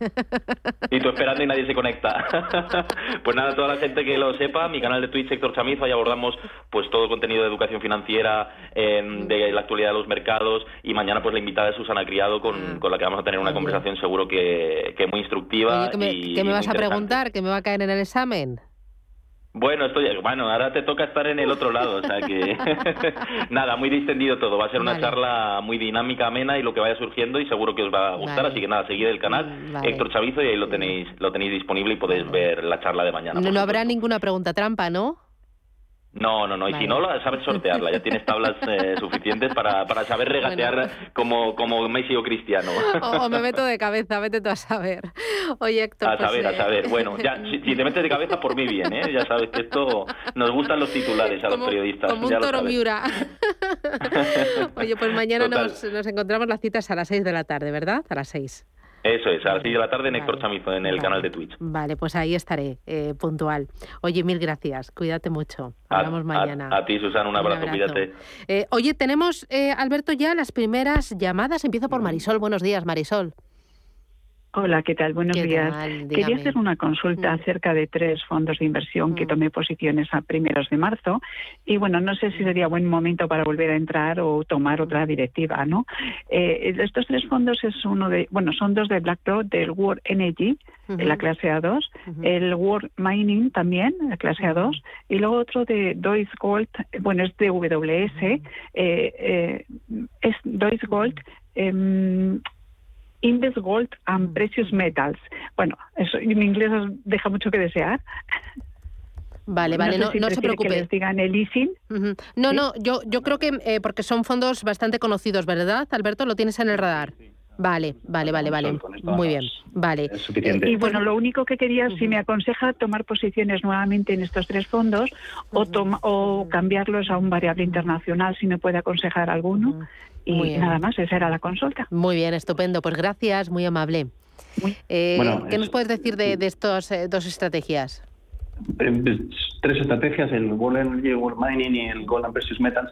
y tú esperando nadie se conecta. pues nada, toda la gente que lo sepa, mi canal de Twitch, Sector Chamizo, ahí abordamos pues todo el contenido de educación financiera, em, de la actualidad de los mercados y mañana pues la invitada es Susana Criado con, mm. con la que vamos a tener una conversación seguro que, que muy instructiva. ¿Qué me vas a preguntar? ¿Qué me va a caer en el examen? Bueno, estoy, bueno, ahora te toca estar en el otro lado, o sea que nada, muy distendido todo. Va a ser una charla muy dinámica, amena y lo que vaya surgiendo y seguro que os va a gustar. Así que nada, seguid el canal mm, Héctor Chavizo y ahí lo tenéis, lo tenéis disponible y podéis ver la charla de mañana. no habrá ninguna pregunta trampa, ¿no? No, no, no. Y si no, sabes sortearla. Ya tienes tablas eh, suficientes para, para, saber regatear como, como Messi o Cristiano. O, me meto de cabeza, vete tú a saber. Oye, Héctor. A pues, saber, a saber. Eh, bueno, ya, si, te metes de cabeza, por mí bien, ¿eh? Ya sabes que esto nos gustan los titulares a los periodistas. Como un toro miura. Oye, pues mañana nos, nos, encontramos las citas a las 6 de la tarde, ¿verdad? A las 6. Eso es, a las 6 de la tarde, Néctor Chamizo, en el canal de Twitch. Vale, pues ahí estaré, eh, puntual. Oye, mil gracias, cuídate mucho. Hablamos mañana. A, ti, Susana, un abrazo, cuídate. Eh, oye, tenemos, eh, Alberto, ya las primeras llamadas. Empiezo por Marisol. Buenos días, Marisol. Hola, ¿qué tal? Buenos días. Quería hacer una consulta mm. acerca de tres fondos de inversión que mm. tomé posiciones a primeros de marzo y bueno, no sé si sería buen momento para volver a entrar o tomar otra directiva, ¿no? Eh, estos tres fondos es uno de, bueno, son dos de BlackRock, del World Energy, la clase A2, el World Mining también, la clase A2, y luego otro de Deutsche Gold, bueno, es de WS, eh, eh, es Deutsche Gold. Eh, Index Gold and mm. Precious Metals. Bueno, eso en inglés deja mucho que desear. Vale, vale, no, no, se preocupe. Que les digan el leasing. No, no, yo, yo creo que eh, porque son fondos bastante conocidos, ¿verdad, Alberto? ¿Lo tienes en el radar? Vale, vale, vale, vale. Muy bien, vale. Y bueno, lo único que quería, si me aconseja tomar posiciones nuevamente en estos tres fondos o, o cambiarlos a un variable internacional, si me puede aconsejar alguno. Y nada más, esa era la consulta. Muy bien, estupendo. Pues gracias, muy amable. Eh, ¿Qué nos puedes decir de, de estas eh, dos estrategias? Eh, tres estrategias, el World Energy, World Mining y el Gold and Precious Metals.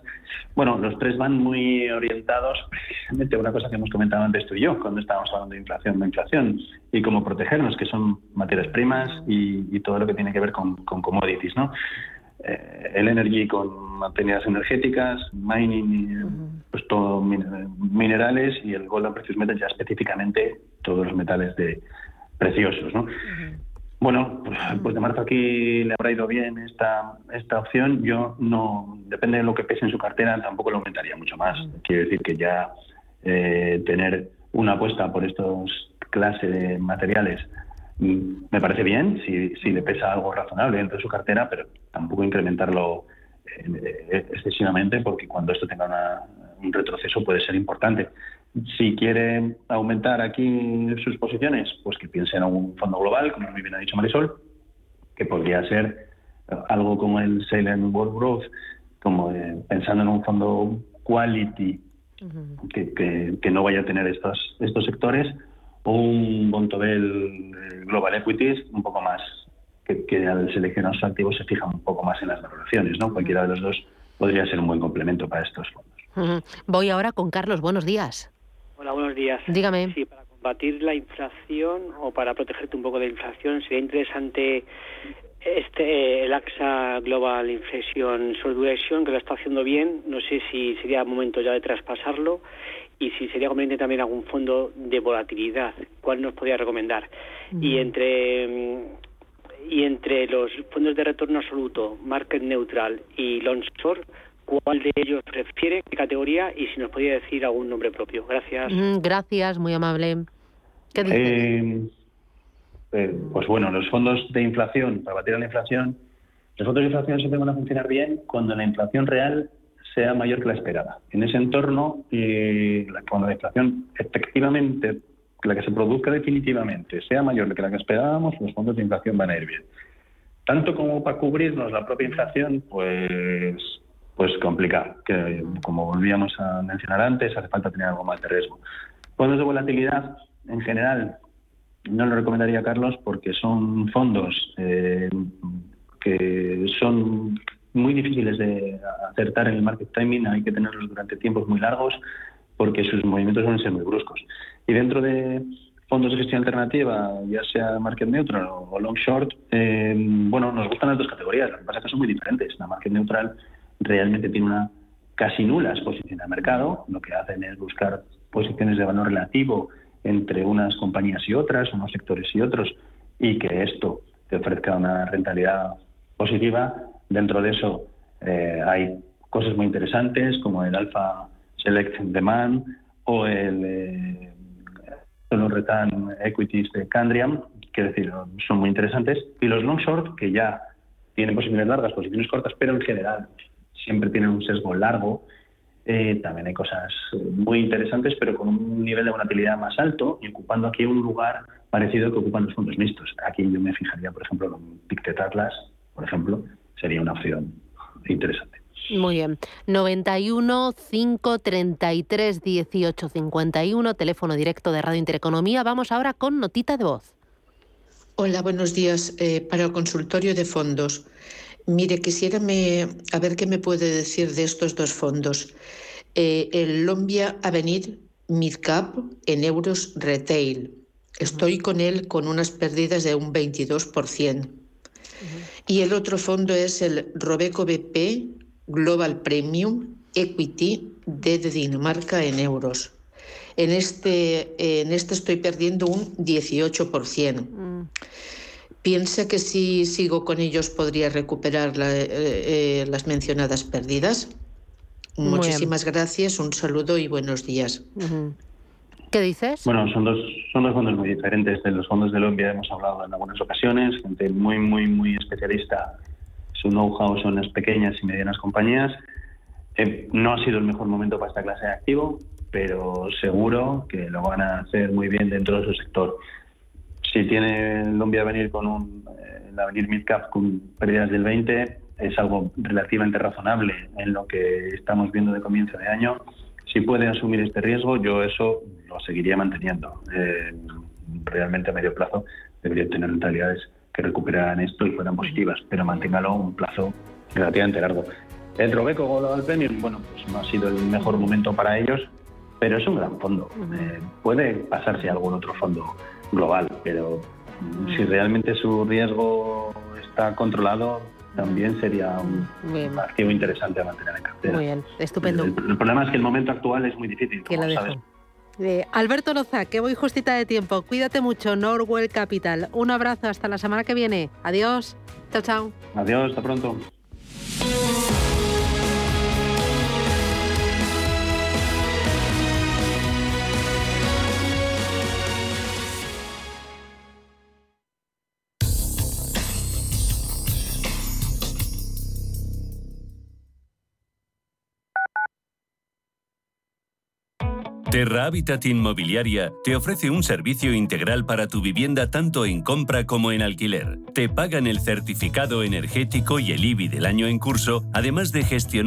Bueno, los tres van muy orientados precisamente a una cosa que hemos comentado antes tú y yo, cuando estábamos hablando de inflación, de inflación y cómo protegernos, que son materias primas y, todo lo que tiene que ver con, con commodities, ¿no? Eh, el energy con materias energéticas, mining, pues todo minerales y el gold and precious metals ya específicamente todos los metales de preciosos, ¿no? Bueno, pues, pues, de marzo aquí le habrá ido bien esta, esta opción. Yo no, depende de lo que pese en su cartera, tampoco lo aumentaría mucho más. Quiero decir que ya eh, tener una apuesta por estos clases de materiales mm, me parece bien, si, si le pesa algo razonable dentro de su cartera, pero tampoco incrementarlo eh, excesivamente porque cuando esto tenga un retroceso puede ser importante. Si quiere aumentar aquí sus posiciones, pues que piense en un fondo global, como muy bien ha dicho Marisol, que podría ser algo como el Salem World Growth, como eh, pensando en un fondo quality que, que, no vaya a tener estos, estos sectores, o un Bontobel eh, Global Equities un poco más, que, que al seleccionar sus activos se fija un poco más en las valoraciones. ¿no? Cualquiera de los dos podría ser un buen complemento para estos fondos. Voy ahora con Carlos. Buenos días. Hola, buenos días. Dígame. Sí, para combatir la inflación o para protegerte un poco de la inflación, sería interesante este el AXA Global Inflation Duration, que lo está haciendo bien. No sé si sería momento ya de traspasarlo y si sería conveniente también algún fondo de volatilidad. ¿Cuál nos podría recomendar? Y entre y entre los fondos de retorno absoluto, market neutral y long short, cuál de ellos prefiere, qué categoría y si nos podía decir algún nombre propio. Gracias. gracias, muy amable. ¿Qué eh, eh, pues bueno, los fondos de inflación, para batir a la inflación, los fondos de inflación siempre van a funcionar bien cuando la inflación real sea mayor que la esperada. En ese entorno, eh, cuando la inflación efectivamente, la que se produzca definitivamente, sea mayor que la que esperábamos, los fondos de inflación van a ir bien. Tanto como para cubrirnos la propia inflación, pues pues complicado, que como volvíamos a mencionar antes, hace falta tener algo más de riesgo. Fondos de volatilidad, en general, no lo recomendaría, Carlos, porque son fondos eh, que son muy difíciles de acertar en el market timing, hay que tenerlos durante tiempos muy largos porque sus movimientos a ser muy bruscos. Y dentro de fondos de gestión alternativa, ya sea market neutral o long short, eh, bueno, nos gustan las dos categorías, lo que pasa es que son muy diferentes. La market neutral realmente tiene una casi nula exposición al mercado. Lo que hacen es buscar posiciones de valor relativo entre unas compañías y otras, unos sectores y otros, y que esto te ofrezca una rentabilidad positiva. Dentro de eso eh, hay cosas muy interesantes como el Alpha Select Demand o el eh, Return Equities de Candriam, que decir, son muy interesantes, y los long short, que ya tienen posiciones largas, posiciones cortas, pero en general siempre tienen un sesgo largo. Eh, también hay cosas muy interesantes, pero con un nivel de volatilidad más alto y ocupando aquí un lugar parecido que ocupan los fondos mixtos. Aquí yo me fijaría, por ejemplo, en Pictet Atlas, por ejemplo, sería una opción interesante. Muy bien. 91 533 18 51, teléfono directo de Radio Intereconomía. Vamos ahora con notita de voz. Hola, buenos días. Eh, para el consultorio de fondos. Mire, quisiera me, a ver qué me puede decir de estos dos fondos. Eh, el Lombia Avenir Midcap en euros retail. Estoy con él con unas pérdidas de un 22%. Y el otro fondo es el Robeco BP Global Premium Equity de Dinamarca en euros. En este, en este estoy perdiendo un 18%. Mm. ¿Piensa que si sigo con ellos podría recuperar eh, eh, las mencionadas pérdidas? Muchísimas gracias, un saludo y buenos días. ¿Qué dices? Bueno, son dos, son dos fondos muy diferentes. De los fondos de Lombia hemos hablado en algunas ocasiones, gente muy, muy, muy especialista. Su know-how son las pequeñas y medianas compañías. Eh, no ha sido el mejor momento para esta clase de activo, pero seguro que lo van a hacer muy bien dentro de su sector. Si tiene Lombia venir con un eh, la venir midcap con pérdidas del 20, es algo relativamente razonable en lo que estamos viendo de comienzo de año si puede asumir este riesgo, yo eso lo seguiría manteniendo. Eh, realmente a medio plazo debería tener rentabilidades que recuperaran esto y fueran positivas, pero manténgalo un plazo relativamente largo. El Robeco Global Premium, bueno, pues no ha sido el mejor momento para ellos, pero es un gran fondo. Eh, puede pasarse a algún otro fondo global, pero si realmente su riesgo está controlado, también sería un activo interesante a mantener en cartera. Muy bien, estupendo. El, problema es que el momento actual es muy difícil. Lo sabes. Eh, Alberto Loza, que voy justita de tiempo. Cuídate mucho, Norwell Capital. Un abrazo, hasta la semana que viene. Adiós. Chao, chao. Adiós, hasta pronto. Terra Habitat Inmobiliaria te ofrece un servicio integral para tu vivienda tanto en compra como en alquiler. Te pagan el certificado energético y el IBI del año en curso, además de gestionar